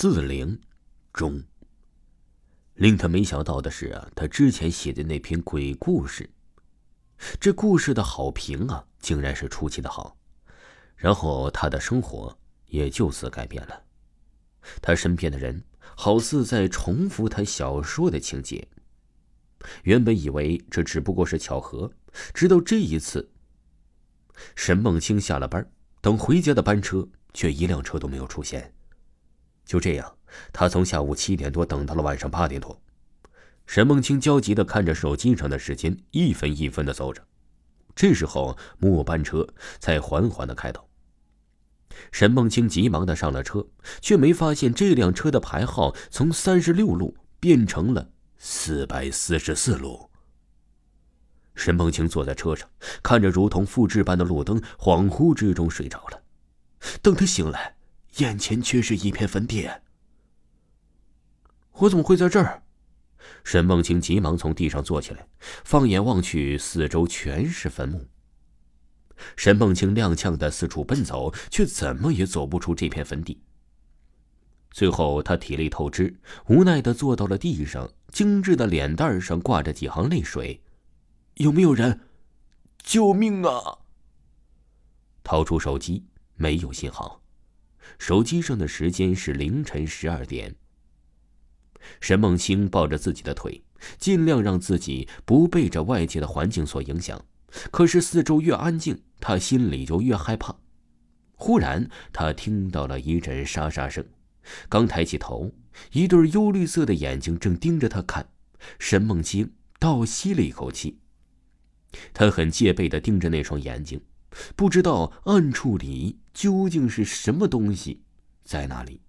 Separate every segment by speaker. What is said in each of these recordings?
Speaker 1: 自灵中。令他没想到的是啊，他之前写的那篇鬼故事，这故事的好评啊，竟然是出奇的好。然后他的生活也就此改变了。他身边的人好似在重复他小说的情节。原本以为这只不过是巧合，直到这一次，沈梦清下了班，等回家的班车却一辆车都没有出现。就这样。他从下午七点多等到了晚上八点多，沈梦清焦急的看着手机上的时间，一分一分的走着。这时候末班车才缓缓的开到。沈梦清急忙的上了车，却没发现这辆车的牌号从三十六路变成了四百四十四路。沈梦清坐在车上，看着如同复制般的路灯，恍惚之中睡着了。等他醒来，眼前却是一片坟地。我怎么会在这儿？沈梦清急忙从地上坐起来，放眼望去，四周全是坟墓。沈梦清踉跄的四处奔走，却怎么也走不出这片坟地。最后，他体力透支，无奈的坐到了地上，精致的脸蛋上挂着几行泪水。有没有人？救命啊！掏出手机，没有信号。手机上的时间是凌晨十二点。沈梦清抱着自己的腿，尽量让自己不被这外界的环境所影响。可是四周越安静，他心里就越害怕。忽然，他听到了一阵沙沙声，刚抬起头，一对幽绿色的眼睛正盯着他看。沈梦清倒吸了一口气，他很戒备地盯着那双眼睛，不知道暗处里究竟是什么东西在那里。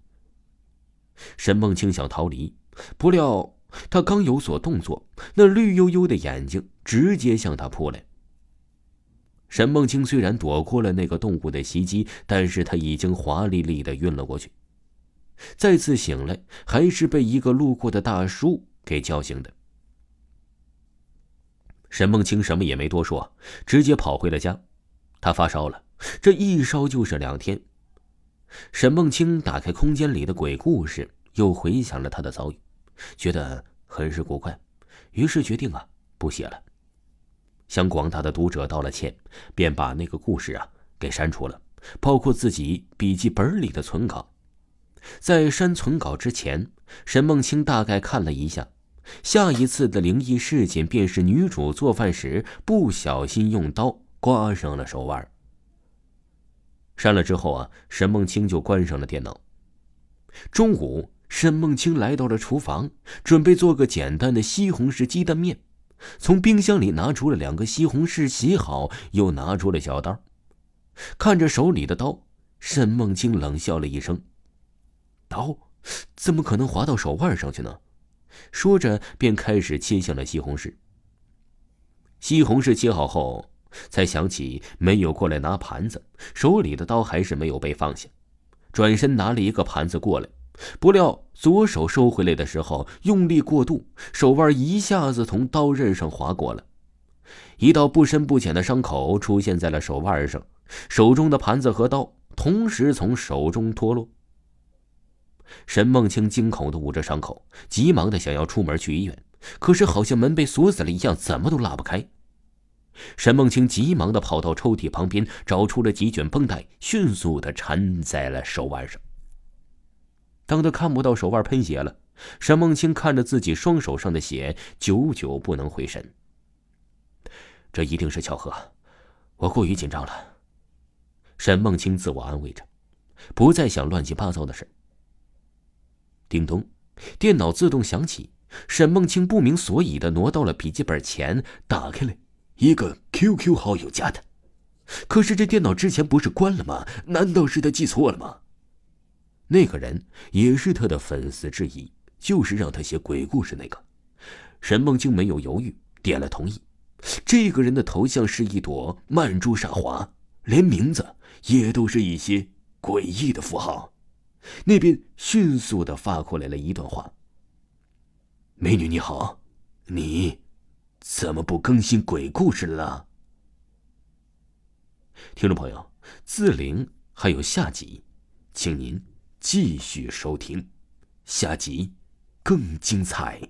Speaker 1: 沈梦清想逃离。不料他刚有所动作，那绿油油的眼睛直接向他扑来。沈梦清虽然躲过了那个动物的袭击，但是他已经华丽丽的晕了过去。再次醒来，还是被一个路过的大叔给叫醒的。沈梦清什么也没多说，直接跑回了家。他发烧了，这一烧就是两天。沈梦清打开空间里的鬼故事。又回想了他的遭遇，觉得很是古怪，于是决定啊不写了。向广大的读者道了歉，便把那个故事啊给删除了，包括自己笔记本里的存稿。在删存稿之前，沈梦清大概看了一下，下一次的灵异事件便是女主做饭时不小心用刀刮伤了手腕。删了之后啊，沈梦清就关上了电脑。中午。沈梦清来到了厨房，准备做个简单的西红柿鸡蛋面。从冰箱里拿出了两个西红柿，洗好，又拿出了小刀。看着手里的刀，沈梦清冷笑了一声：“刀怎么可能划到手腕上去呢？”说着，便开始切向了西红柿。西红柿切好后，才想起没有过来拿盘子，手里的刀还是没有被放下，转身拿了一个盘子过来。不料左手收回来的时候用力过度，手腕一下子从刀刃上划过了，一道不深不浅的伤口出现在了手腕上，手中的盘子和刀同时从手中脱落。沈梦清惊恐的捂着伤口，急忙的想要出门去医院，可是好像门被锁死了一样，怎么都拉不开。沈梦清急忙的跑到抽屉旁边，找出了几卷绷带，迅速的缠在了手腕上。当他看不到手腕喷血了，沈梦清看着自己双手上的血，久久不能回神。这一定是巧合，我过于紧张了。沈梦清自我安慰着，不再想乱七八糟的事。叮咚，电脑自动响起，沈梦清不明所以的挪到了笔记本前，打开了一个 QQ 好友加的。可是这电脑之前不是关了吗？难道是他记错了吗？那个人也是他的粉丝之一，就是让他写鬼故事那个。沈梦清没有犹豫，点了同意。这个人的头像是一朵曼珠沙华，连名字也都是一些诡异的符号。那边迅速的发过来了一段话：“美女你好，你怎么不更新鬼故事了？”听众朋友，自灵还有下集，请您。继续收听。下集更精彩。